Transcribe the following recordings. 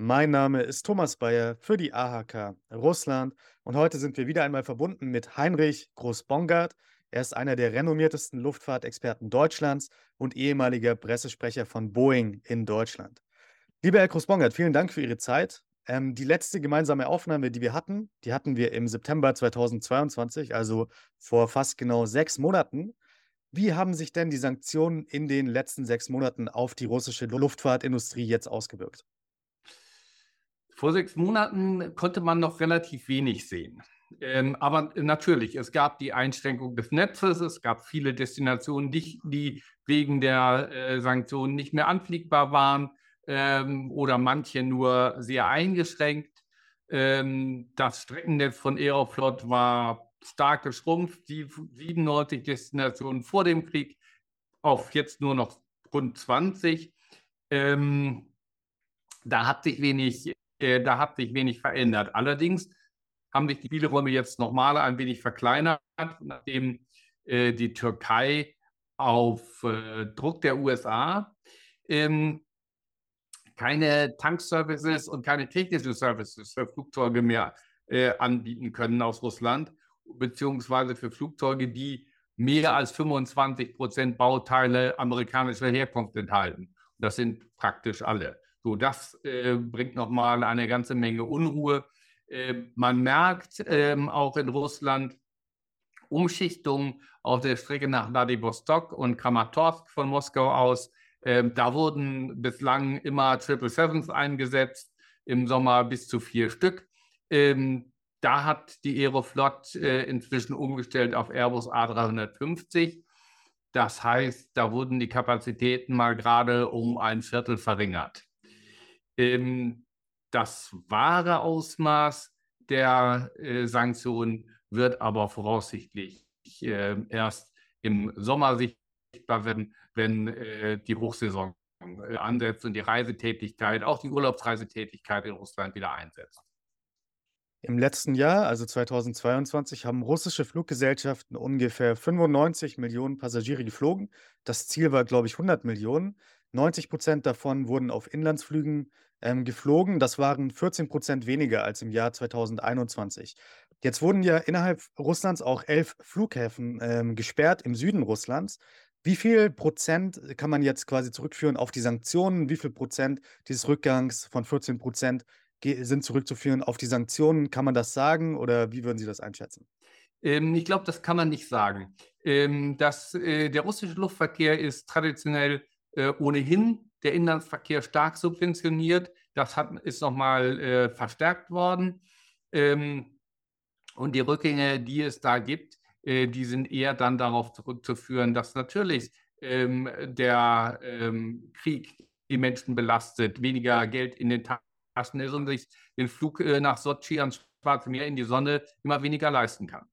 mein Name ist Thomas Bayer für die AHK Russland und heute sind wir wieder einmal verbunden mit Heinrich Groß-Bongard. Er ist einer der renommiertesten Luftfahrtexperten Deutschlands und ehemaliger Pressesprecher von Boeing in Deutschland. Lieber Herr Groß-Bongard, vielen Dank für Ihre Zeit. Ähm, die letzte gemeinsame Aufnahme, die wir hatten, die hatten wir im September 2022, also vor fast genau sechs Monaten. Wie haben sich denn die Sanktionen in den letzten sechs Monaten auf die russische Luftfahrtindustrie jetzt ausgewirkt? Vor sechs Monaten konnte man noch relativ wenig sehen. Ähm, aber natürlich, es gab die Einschränkung des Netzes, es gab viele Destinationen, die, die wegen der äh, Sanktionen nicht mehr anfliegbar waren ähm, oder manche nur sehr eingeschränkt. Ähm, das Streckennetz von Aeroflot war stark geschrumpft, die 97 Destinationen vor dem Krieg auf jetzt nur noch rund 20. Ähm, da hat sich wenig äh, da hat sich wenig verändert. Allerdings haben sich die Spielräume jetzt nochmal ein wenig verkleinert, nachdem äh, die Türkei auf äh, Druck der USA ähm, keine Tankservices und keine technischen Services für Flugzeuge mehr äh, anbieten können aus Russland, beziehungsweise für Flugzeuge, die mehr als 25 Prozent Bauteile amerikanischer Herkunft enthalten. Das sind praktisch alle. So, das äh, bringt nochmal eine ganze Menge Unruhe. Äh, man merkt ähm, auch in Russland Umschichtungen auf der Strecke nach Vladivostok und Kramatorsk von Moskau aus. Ähm, da wurden bislang immer Triple Sevens eingesetzt, im Sommer bis zu vier Stück. Ähm, da hat die Aeroflot äh, inzwischen umgestellt auf Airbus A350. Das heißt, da wurden die Kapazitäten mal gerade um ein Viertel verringert. Ähm, das wahre Ausmaß der äh, Sanktionen wird aber voraussichtlich äh, erst im Sommer sichtbar werden, wenn äh, die Hochsaison äh, ansetzt und die Reisetätigkeit, auch die Urlaubsreisetätigkeit in Russland wieder einsetzt. Im letzten Jahr, also 2022, haben russische Fluggesellschaften ungefähr 95 Millionen Passagiere geflogen. Das Ziel war, glaube ich, 100 Millionen. 90 Prozent davon wurden auf Inlandsflügen ähm, geflogen. Das waren 14 Prozent weniger als im Jahr 2021. Jetzt wurden ja innerhalb Russlands auch elf Flughäfen ähm, gesperrt im Süden Russlands. Wie viel Prozent kann man jetzt quasi zurückführen auf die Sanktionen? Wie viel Prozent dieses Rückgangs von 14 Prozent sind zurückzuführen auf die Sanktionen? Kann man das sagen oder wie würden Sie das einschätzen? Ähm, ich glaube, das kann man nicht sagen. Ähm, das, äh, der russische Luftverkehr ist traditionell äh, ohnehin der Inlandsverkehr stark subventioniert. Das hat, ist nochmal äh, verstärkt worden. Ähm, und die Rückgänge, die es da gibt, äh, die sind eher dann darauf zurückzuführen, dass natürlich ähm, der ähm, Krieg die Menschen belastet, weniger Geld in den Taschen ist und sich den Flug äh, nach Sochi ans Schwarze Meer in die Sonne immer weniger leisten kann.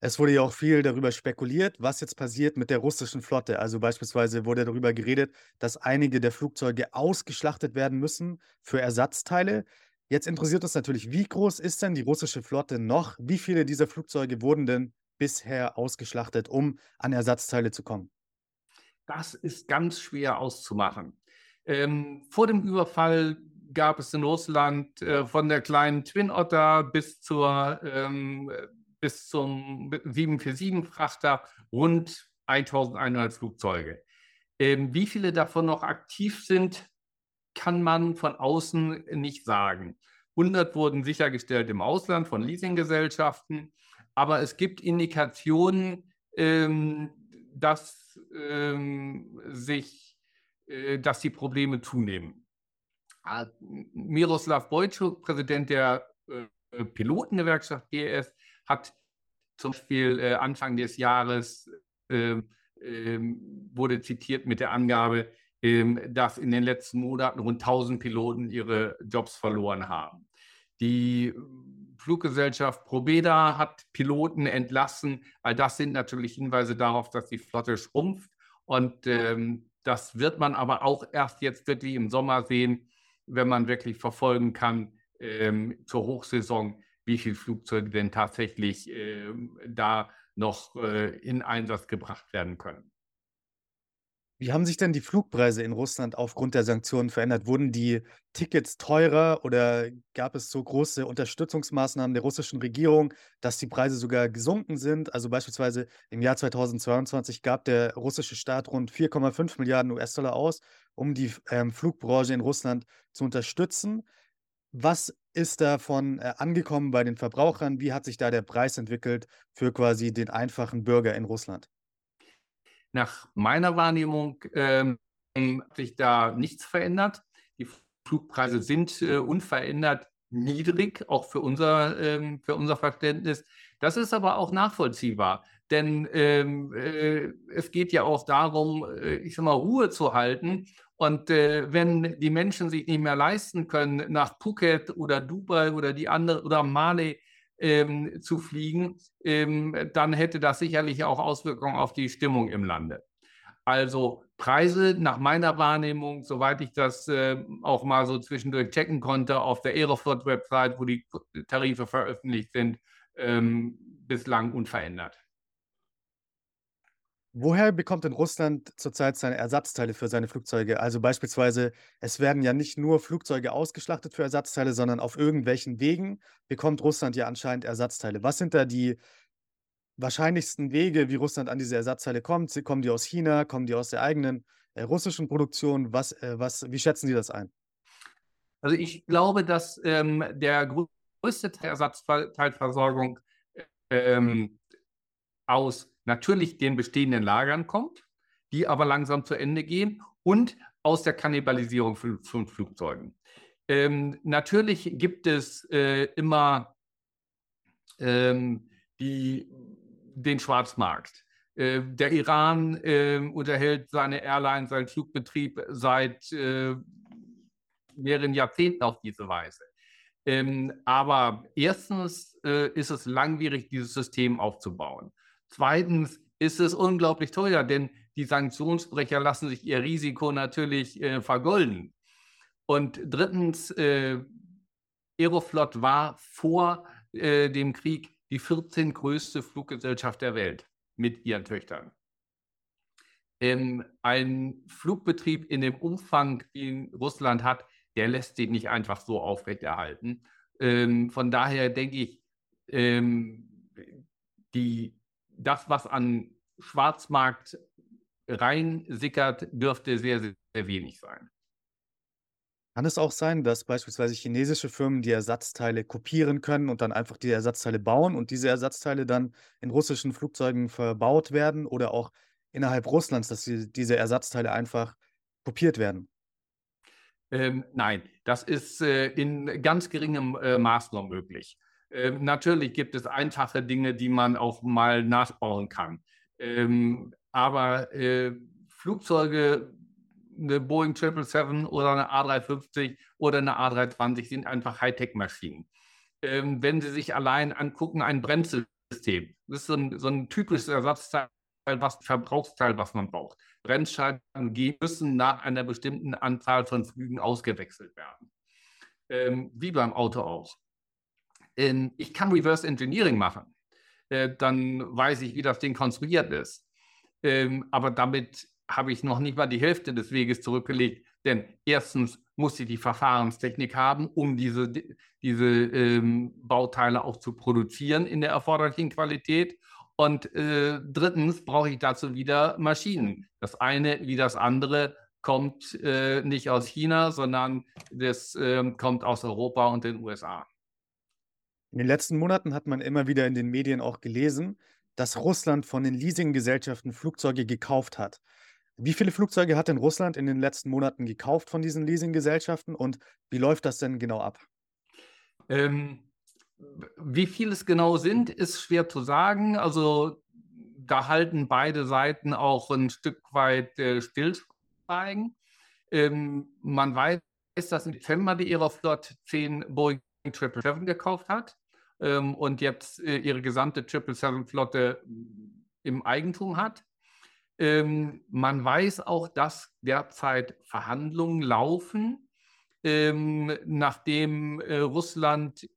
Es wurde ja auch viel darüber spekuliert, was jetzt passiert mit der russischen Flotte. Also beispielsweise wurde darüber geredet, dass einige der Flugzeuge ausgeschlachtet werden müssen für Ersatzteile. Jetzt interessiert uns natürlich, wie groß ist denn die russische Flotte noch? Wie viele dieser Flugzeuge wurden denn bisher ausgeschlachtet, um an Ersatzteile zu kommen? Das ist ganz schwer auszumachen. Ähm, vor dem Überfall gab es in Russland äh, von der kleinen Twin Otter bis zur ähm, bis zum 747-Frachter rund 1100 Flugzeuge. Ähm, wie viele davon noch aktiv sind, kann man von außen nicht sagen. 100 wurden sichergestellt im Ausland von Leasinggesellschaften, aber es gibt Indikationen, ähm, dass, ähm, sich, äh, dass die Probleme zunehmen. Miroslav Bojczuk, Präsident der äh, Pilotengewerkschaft GS, hat zum Beispiel äh, Anfang des Jahres äh, wurde zitiert mit der Angabe, ähm, dass in den letzten Monaten rund 1000 Piloten ihre Jobs verloren haben. Die Fluggesellschaft Probeda hat Piloten entlassen. All das sind natürlich Hinweise darauf, dass die Flotte schrumpft. Und ähm, das wird man aber auch erst jetzt wirklich im Sommer sehen, wenn man wirklich verfolgen kann ähm, zur Hochsaison, wie viele Flugzeuge denn tatsächlich ähm, da noch äh, in Einsatz gebracht werden können. Wie haben sich denn die Flugpreise in Russland aufgrund der Sanktionen verändert? Wurden die Tickets teurer oder gab es so große Unterstützungsmaßnahmen der russischen Regierung, dass die Preise sogar gesunken sind? Also beispielsweise im Jahr 2022 gab der russische Staat rund 4,5 Milliarden US-Dollar aus, um die ähm, Flugbranche in Russland zu unterstützen. Was ist davon äh, angekommen bei den Verbrauchern? Wie hat sich da der Preis entwickelt für quasi den einfachen Bürger in Russland? Nach meiner Wahrnehmung ähm, hat sich da nichts verändert. Die Flugpreise sind äh, unverändert niedrig, auch für unser, ähm, für unser Verständnis. Das ist aber auch nachvollziehbar, denn ähm, äh, es geht ja auch darum, äh, ich sag mal, Ruhe zu halten. Und äh, wenn die Menschen sich nicht mehr leisten können, nach Phuket oder Dubai oder die andere oder Mali ähm, zu fliegen, ähm, dann hätte das sicherlich auch Auswirkungen auf die Stimmung im Lande. Also Preise nach meiner Wahrnehmung, soweit ich das äh, auch mal so zwischendurch checken konnte, auf der Aeroflot-Website, wo die Tarife veröffentlicht sind, ähm, bislang unverändert. Woher bekommt denn Russland zurzeit seine Ersatzteile für seine Flugzeuge? Also beispielsweise, es werden ja nicht nur Flugzeuge ausgeschlachtet für Ersatzteile, sondern auf irgendwelchen Wegen bekommt Russland ja anscheinend Ersatzteile. Was sind da die wahrscheinlichsten Wege, wie Russland an diese Ersatzteile kommt? Kommen die aus China? Kommen die aus der eigenen äh, russischen Produktion? Was, äh, was, wie schätzen Sie das ein? Also ich glaube, dass ähm, der größte Teil Ersatzteilversorgung ähm, aus natürlich den bestehenden Lagern kommt, die aber langsam zu Ende gehen und aus der Kannibalisierung von, von Flugzeugen. Ähm, natürlich gibt es äh, immer ähm, die, den Schwarzmarkt. Äh, der Iran äh, unterhält seine Airline, seinen Flugbetrieb seit äh, mehreren Jahrzehnten auf diese Weise. Ähm, aber erstens äh, ist es langwierig, dieses System aufzubauen. Zweitens ist es unglaublich teuer, denn die Sanktionsbrecher lassen sich ihr Risiko natürlich äh, vergolden. Und drittens, äh, Aeroflot war vor äh, dem Krieg die 14 größte Fluggesellschaft der Welt mit ihren Töchtern. Ähm, ein Flugbetrieb in dem Umfang, den Russland hat, der lässt sich nicht einfach so aufrechterhalten. Ähm, von daher denke ich, ähm, die das, was an Schwarzmarkt reinsickert, dürfte sehr, sehr, sehr wenig sein. Kann es auch sein, dass beispielsweise chinesische Firmen die Ersatzteile kopieren können und dann einfach die Ersatzteile bauen und diese Ersatzteile dann in russischen Flugzeugen verbaut werden oder auch innerhalb Russlands, dass die, diese Ersatzteile einfach kopiert werden? Ähm, nein, das ist äh, in ganz geringem äh, Maß noch möglich. Ähm, natürlich gibt es einfache Dinge, die man auch mal nachbauen kann. Ähm, aber äh, Flugzeuge, eine Boeing 777 oder eine A350 oder eine A320 sind einfach Hightech-Maschinen. Ähm, wenn Sie sich allein angucken, ein Bremssystem, das ist so ein, so ein typisches Ersatzteil, was Verbrauchsteil, was man braucht. Bremsscheiben müssen nach einer bestimmten Anzahl von Flügen ausgewechselt werden. Ähm, wie beim Auto auch ich kann Reverse Engineering machen. Äh, dann weiß ich, wie das Ding konstruiert ist. Ähm, aber damit habe ich noch nicht mal die Hälfte des Weges zurückgelegt. Denn erstens muss ich die Verfahrenstechnik haben, um diese, diese ähm, Bauteile auch zu produzieren in der erforderlichen Qualität. Und äh, drittens brauche ich dazu wieder Maschinen. Das eine wie das andere kommt äh, nicht aus China, sondern das äh, kommt aus Europa und den USA. In den letzten Monaten hat man immer wieder in den Medien auch gelesen, dass Russland von den Leasinggesellschaften Flugzeuge gekauft hat. Wie viele Flugzeuge hat denn Russland in den letzten Monaten gekauft von diesen Leasinggesellschaften und wie läuft das denn genau ab? Ähm, wie viele es genau sind, ist schwer zu sagen. Also da halten beide Seiten auch ein Stück weit äh, Stillschweigen. Ähm, man weiß, dass im Dezember die Aeroflot 10 Boeing 777 gekauft hat ähm, und jetzt äh, ihre gesamte 777-Flotte im Eigentum hat. Ähm, man weiß auch, dass derzeit Verhandlungen laufen, ähm, nachdem äh, Russland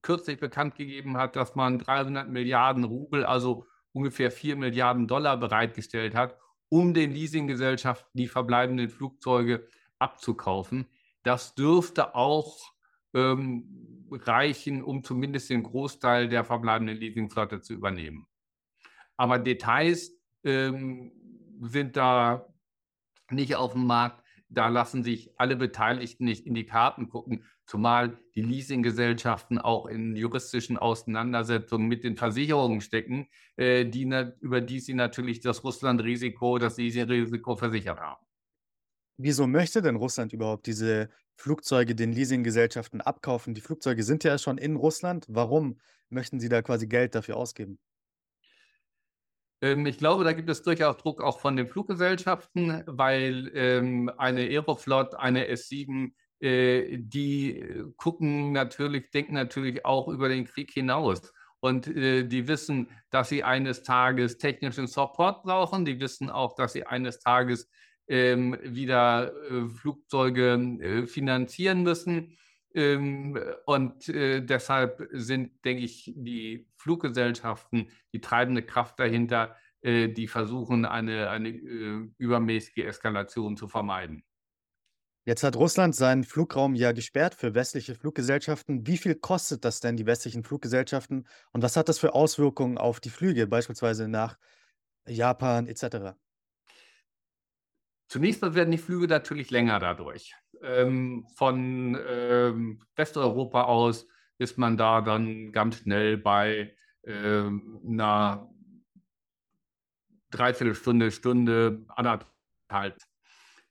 kürzlich bekannt gegeben hat, dass man 300 Milliarden Rubel, also ungefähr 4 Milliarden Dollar bereitgestellt hat, um den Leasinggesellschaften die verbleibenden Flugzeuge abzukaufen. Das dürfte auch ähm, reichen, um zumindest den Großteil der verbleibenden Leasingflotte zu übernehmen. Aber Details ähm, sind da nicht auf dem Markt. Da lassen sich alle Beteiligten nicht in die Karten gucken, zumal die Leasinggesellschaften auch in juristischen Auseinandersetzungen mit den Versicherungen stecken, äh, die, über die sie natürlich das Russland-Risiko, das Leasing-Risiko versichert haben. Wieso möchte denn Russland überhaupt diese Flugzeuge den Leasinggesellschaften abkaufen? Die Flugzeuge sind ja schon in Russland. Warum möchten sie da quasi Geld dafür ausgeben? Ähm, ich glaube, da gibt es durchaus Druck auch von den Fluggesellschaften, weil ähm, eine Aeroflot, eine S7, äh, die gucken natürlich, denken natürlich auch über den Krieg hinaus. Und äh, die wissen, dass sie eines Tages technischen Support brauchen. Die wissen auch, dass sie eines Tages ähm, wieder äh, Flugzeuge äh, finanzieren müssen. Ähm, und äh, deshalb sind, denke ich, die Fluggesellschaften die treibende Kraft dahinter, äh, die versuchen, eine, eine äh, übermäßige Eskalation zu vermeiden. Jetzt hat Russland seinen Flugraum ja gesperrt für westliche Fluggesellschaften. Wie viel kostet das denn die westlichen Fluggesellschaften und was hat das für Auswirkungen auf die Flüge, beispielsweise nach Japan etc.? Zunächst mal werden die Flüge natürlich länger dadurch. Ähm, von ähm, Westeuropa aus ist man da dann ganz schnell bei ähm, einer Dreiviertelstunde, Stunde, anderthalb.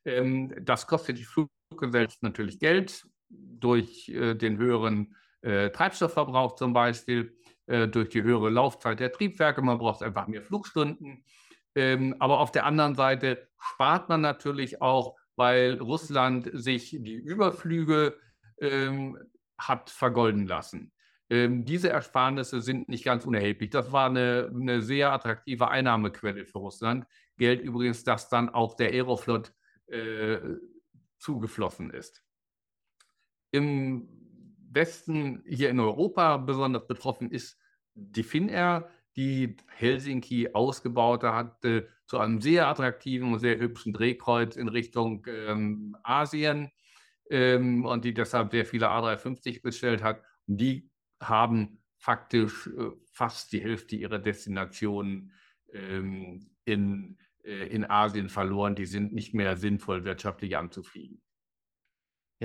Ähm, das kostet die Fluggesellschaft natürlich Geld durch äh, den höheren äh, Treibstoffverbrauch zum Beispiel, äh, durch die höhere Laufzeit der Triebwerke. Man braucht einfach mehr Flugstunden. Ähm, aber auf der anderen Seite spart man natürlich auch, weil Russland sich die Überflüge ähm, hat vergolden lassen. Ähm, diese Ersparnisse sind nicht ganz unerheblich. Das war eine, eine, sehr attraktive Einnahmequelle für Russland. Geld übrigens, das dann auch der Aeroflot äh, zugeflossen ist. Im Westen, hier in Europa besonders betroffen ist die Finnair, die Helsinki ausgebaut hatte zu einem sehr attraktiven und sehr hübschen Drehkreuz in Richtung ähm, Asien ähm, und die deshalb sehr viele A350 bestellt hat. Die haben faktisch äh, fast die Hälfte ihrer Destinationen ähm, in, äh, in Asien verloren. Die sind nicht mehr sinnvoll wirtschaftlich anzufliegen.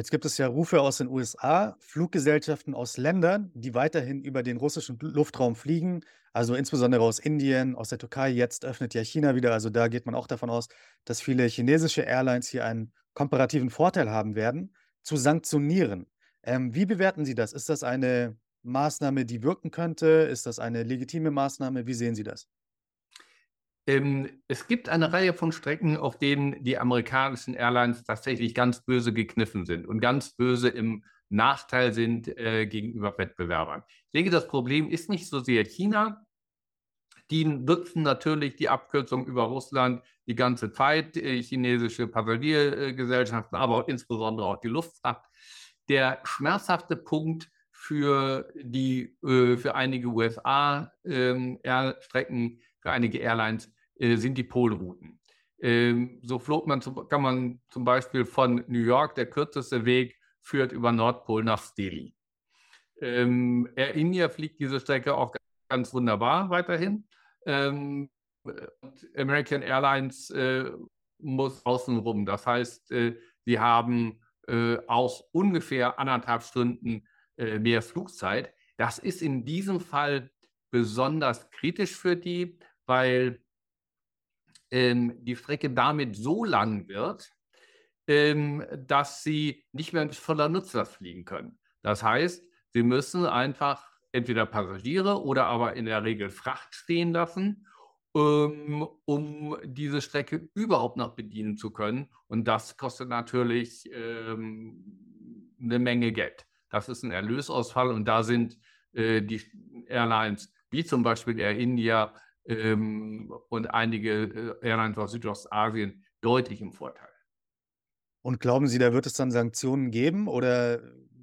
Jetzt gibt es ja Rufe aus den USA, Fluggesellschaften aus Ländern, die weiterhin über den russischen Luftraum fliegen, also insbesondere aus Indien, aus der Türkei. Jetzt öffnet ja China wieder, also da geht man auch davon aus, dass viele chinesische Airlines hier einen komparativen Vorteil haben werden, zu sanktionieren. Ähm, wie bewerten Sie das? Ist das eine Maßnahme, die wirken könnte? Ist das eine legitime Maßnahme? Wie sehen Sie das? Ähm, es gibt eine Reihe von Strecken, auf denen die amerikanischen Airlines tatsächlich ganz böse gekniffen sind und ganz böse im Nachteil sind äh, gegenüber Wettbewerbern. Ich denke, das Problem ist nicht so sehr China. Die nutzen natürlich die Abkürzung über Russland die ganze Zeit, äh, chinesische Passagiergesellschaften, aber insbesondere auch die Luftfahrt. Der schmerzhafte Punkt für die äh, für einige USA-Strecken, ähm, für einige Airlines äh, sind die Polrouten. Ähm, so flog man kann man zum Beispiel von New York, der kürzeste Weg führt über Nordpol nach Delhi. Ähm, Air India fliegt diese Strecke auch ganz wunderbar weiterhin. Ähm, American Airlines äh, muss außenrum. Das heißt, sie haben äh, auch ungefähr anderthalb Stunden mehr Flugzeit. Das ist in diesem Fall besonders kritisch für die, weil ähm, die Strecke damit so lang wird, ähm, dass sie nicht mehr mit voller Nutzlast fliegen können. Das heißt, sie müssen einfach entweder Passagiere oder aber in der Regel Fracht stehen lassen, um, ähm, um diese Strecke überhaupt noch bedienen zu können. Und das kostet natürlich ähm, eine Menge Geld. Das ist ein Erlösausfall und da sind äh, die Airlines wie zum Beispiel Air India ähm, und einige äh, Airlines aus Südostasien deutlich im Vorteil. Und glauben Sie, da wird es dann Sanktionen geben oder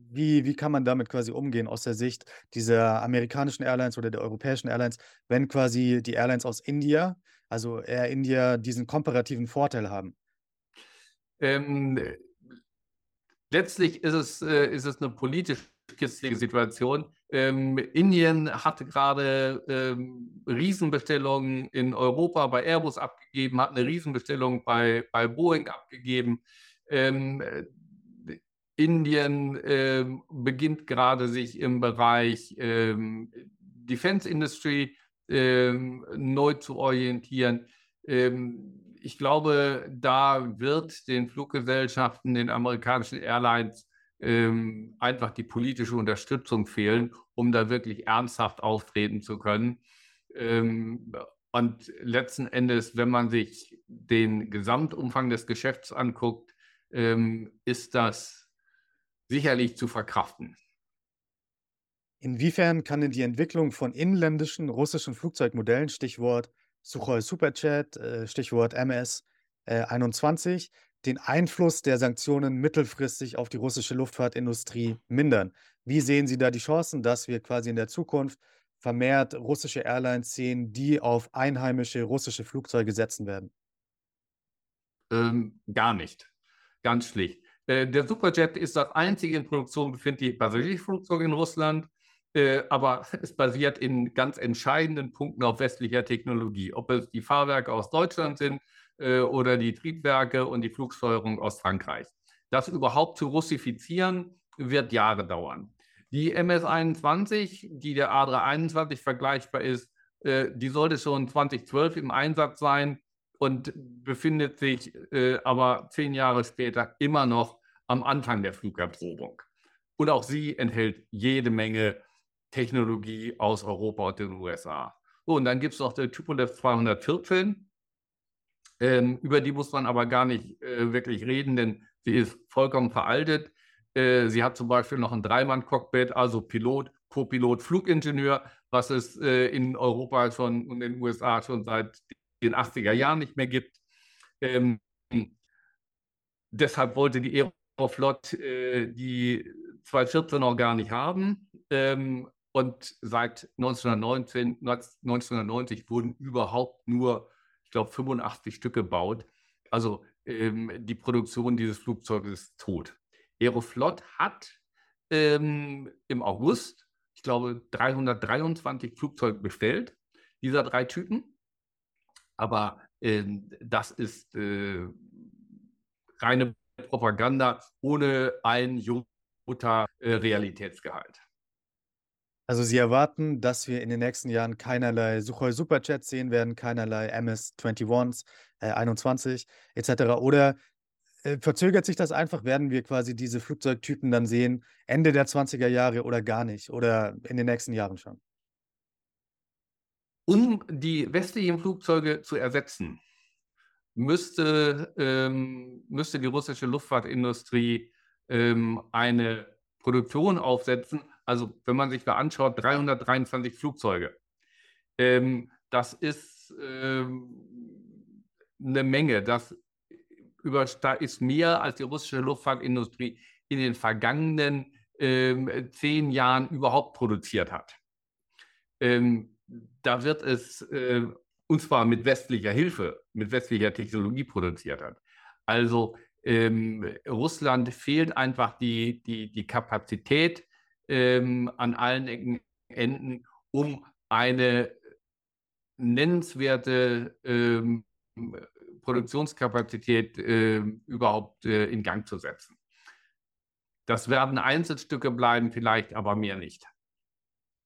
wie, wie kann man damit quasi umgehen aus der Sicht dieser amerikanischen Airlines oder der europäischen Airlines, wenn quasi die Airlines aus India, also Air India, diesen komparativen Vorteil haben? Ähm, letztlich ist es, äh, ist es eine politisch kitzlige Situation. Ähm, Indien hatte gerade ähm, Riesenbestellungen in Europa bei Airbus abgegeben, hat eine Riesenbestellung bei, bei Boeing abgegeben. Ähm, Indien ähm, beginnt gerade sich im Bereich ähm, Defense Industry ähm, neu zu orientieren. Ähm, ich glaube, da wird den Fluggesellschaften, den amerikanischen Airlines ähm, einfach die politische Unterstützung fehlen, um da wirklich ernsthaft auftreten zu können. Ähm, und letzten Endes, wenn man sich den Gesamtumfang des Geschäfts anguckt, ist das sicherlich zu verkraften. Inwiefern kann denn die Entwicklung von inländischen russischen Flugzeugmodellen, Stichwort Suchoi Superjet, äh, Stichwort MS-21, äh, den Einfluss der Sanktionen mittelfristig auf die russische Luftfahrtindustrie mindern? Wie sehen Sie da die Chancen, dass wir quasi in der Zukunft vermehrt russische Airlines sehen, die auf einheimische russische Flugzeuge setzen werden? Ähm, gar nicht. Ganz schlicht. Äh, der Superjet ist das einzige in Produktion befindliche Passagierflugzeug in Russland, äh, aber es basiert in ganz entscheidenden Punkten auf westlicher Technologie. Ob es die Fahrwerke aus Deutschland sind äh, oder die Triebwerke und die Flugsteuerung aus Frankreich. Das überhaupt zu russifizieren, wird Jahre dauern. Die MS-21, die der A321 vergleichbar ist, die sollte schon 2012 im Einsatz sein und befindet sich äh, aber zehn Jahre später immer noch am Anfang der Flugerprobung. Und auch sie enthält jede Menge Technologie aus Europa und den USA. So, und dann gibt es noch die Tupolev 214. Ähm, über die muss man aber gar nicht äh, wirklich reden, denn sie ist vollkommen veraltet. Äh, sie hat zum Beispiel noch ein Dreimann-Cockpit, also Pilot, Co-Pilot, Flugingenieur, was es äh, in Europa schon und in den USA schon seit den 80er Jahren nicht mehr gibt. Ähm, deshalb wollte die Aeroflot äh, die 214 noch gar nicht haben. Ähm, und seit 1919, 1990 wurden überhaupt nur, ich glaube, 85 Stück gebaut. Also ähm, die Produktion dieses Flugzeuges ist tot. Aeroflot hat ähm, im August, ich glaube, 323 Flugzeuge bestellt, dieser drei Typen. Aber äh, das ist äh, reine Propaganda ohne ein Jota äh, Realitätsgehalt. Also Sie erwarten, dass wir in den nächsten Jahren keinerlei Suchoi Superjets sehen werden, keinerlei MS-21s, äh, 21 etc. Oder äh, verzögert sich das einfach? Werden wir quasi diese Flugzeugtypen dann sehen Ende der 20er Jahre oder gar nicht? Oder in den nächsten Jahren schon? Um die westlichen Flugzeuge zu ersetzen, müsste, ähm, müsste die russische Luftfahrtindustrie ähm, eine Produktion aufsetzen. Also wenn man sich da anschaut, 323 Flugzeuge. Ähm, das ist ähm, eine Menge. Das ist mehr, als die russische Luftfahrtindustrie in den vergangenen ähm, zehn Jahren überhaupt produziert hat. Ähm, da wird es, äh, und zwar mit westlicher Hilfe, mit westlicher Technologie produziert hat. Also ähm, Russland fehlt einfach die, die, die Kapazität ähm, an allen Ecken, Enden, um eine nennenswerte ähm, Produktionskapazität äh, überhaupt äh, in Gang zu setzen. Das werden Einzelstücke bleiben, vielleicht aber mehr nicht.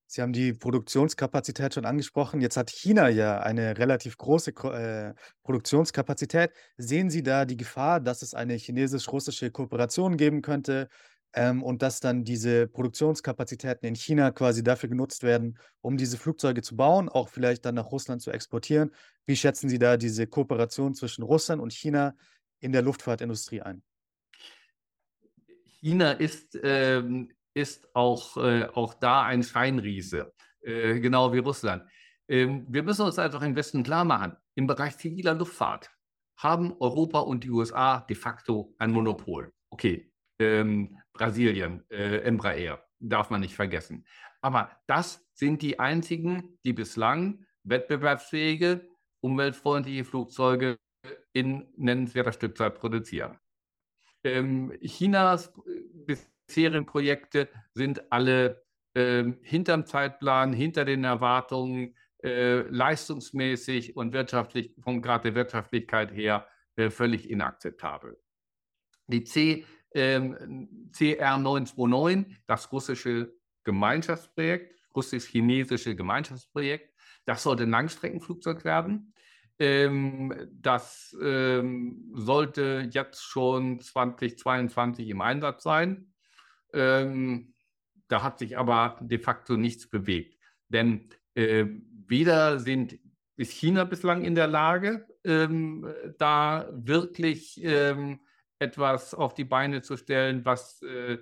Sie haben die Produktionskapazität schon angesprochen. Jetzt hat China ja eine relativ große äh, Produktionskapazität. Sehen Sie da die Gefahr, dass es eine chinesisch-russische Kooperation geben könnte ähm, und dass dann diese Produktionskapazitäten in China quasi dafür genutzt werden, um diese Flugzeuge zu bauen, auch vielleicht dann nach Russland zu exportieren? Wie schätzen Sie da diese Kooperation zwischen Russland und China in der Luftfahrtindustrie ein? China ist ähm, ist auch, äh, auch da ein Scheinriese, äh, genau wie Russland. Ähm, wir müssen uns einfach im Westen klar machen, im Bereich ziviler Luftfahrt haben Europa und die USA de facto ein Monopol. Okay, ähm, Brasilien, äh, Embraer, darf man nicht vergessen. Aber das sind die einzigen, die bislang wettbewerbsfähige, umweltfreundliche Flugzeuge in nennenswerter Stückzahl produzieren. Ähm, Chinas äh, bisherigen Projekte sind alle äh, hinterm Zeitplan, hinter den Erwartungen, äh, leistungsmäßig und wirtschaftlich, vom Grad der Wirtschaftlichkeit her, äh, völlig inakzeptabel. Die C, ähm, CR929, das russische Gemeinschaftsprojekt, russisch-chinesische Gemeinschaftsprojekt, das sollte ein Langstreckenflugzeug werden. Ähm, das ähm, sollte jetzt schon 2022 im Einsatz sein. Ähm, da hat sich aber de facto nichts bewegt. Denn äh, weder sind, ist China bislang in der Lage, ähm, da wirklich ähm, etwas auf die Beine zu stellen, was äh,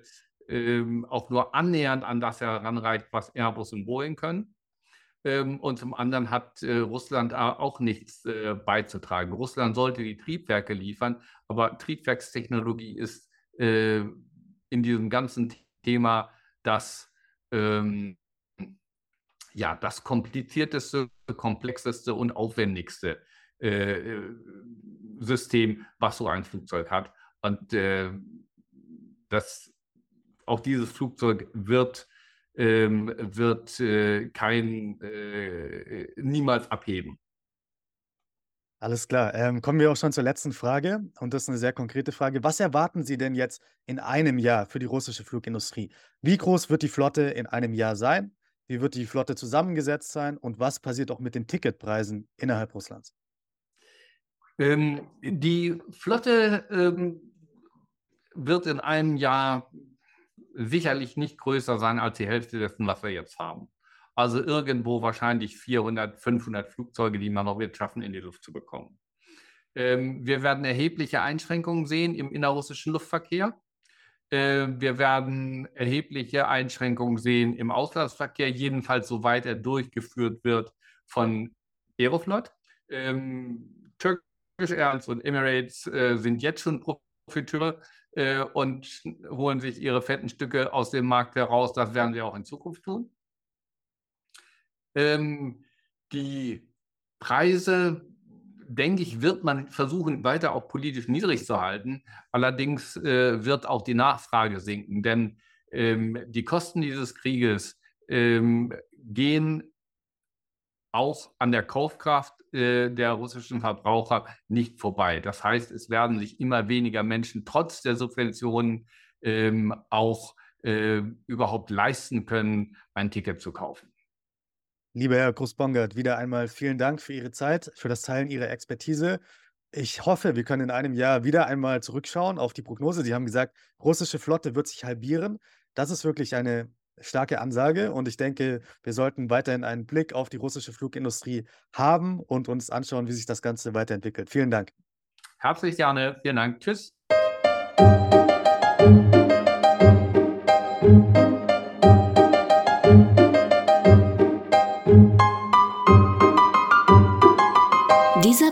ähm, auch nur annähernd an das heranreicht, was Airbus und Boeing können. Ähm, und zum anderen hat äh, Russland auch nichts äh, beizutragen. Russland sollte die Triebwerke liefern, aber Triebwerkstechnologie ist äh, in diesem ganzen Thema das, ähm, ja, das komplizierteste, komplexeste und aufwendigste äh, System, was so ein Flugzeug hat. Und äh, das, auch dieses Flugzeug wird ähm, wird äh, kein, äh, niemals abheben. Alles klar. Ähm, kommen wir auch schon zur letzten Frage. Und das ist eine sehr konkrete Frage. Was erwarten Sie denn jetzt in einem Jahr für die russische Flugindustrie? Wie groß wird die Flotte in einem Jahr sein? Wie wird die Flotte zusammengesetzt sein? Und was passiert auch mit den Ticketpreisen innerhalb Russlands? Ähm, die Flotte ähm, wird in einem Jahr sicherlich nicht größer sein als die Hälfte dessen, was wir jetzt haben. Also irgendwo wahrscheinlich 400, 500 Flugzeuge, die man noch wird schaffen, in die Luft zu bekommen. Ähm, wir werden erhebliche Einschränkungen sehen im innerrussischen Luftverkehr. Äh, wir werden erhebliche Einschränkungen sehen im Auslandsverkehr, jedenfalls soweit er durchgeführt wird von Aeroflot. Ähm, Turkish Airlines und Emirates äh, sind jetzt schon Profiteure äh, und holen sich ihre fetten Stücke aus dem Markt heraus. Das werden sie auch in Zukunft tun. Ähm, die Preise, denke ich, wird man versuchen, weiter auch politisch niedrig zu halten. Allerdings äh, wird auch die Nachfrage sinken, denn ähm, die Kosten dieses Krieges ähm, gehen auch an der Kaufkraft äh, der russischen Verbraucher nicht vorbei. Das heißt, es werden sich immer weniger Menschen trotz der Subventionen ähm, auch äh, überhaupt leisten können, ein Ticket zu kaufen. Lieber Herr Groß-Bongert, wieder einmal vielen Dank für Ihre Zeit, für das Teilen Ihrer Expertise. Ich hoffe, wir können in einem Jahr wieder einmal zurückschauen auf die Prognose. Sie haben gesagt, russische Flotte wird sich halbieren. Das ist wirklich eine starke Ansage und ich denke, wir sollten weiterhin einen Blick auf die russische Flugindustrie haben und uns anschauen, wie sich das Ganze weiterentwickelt. Vielen Dank. Herzlich gerne. Vielen Dank. Tschüss.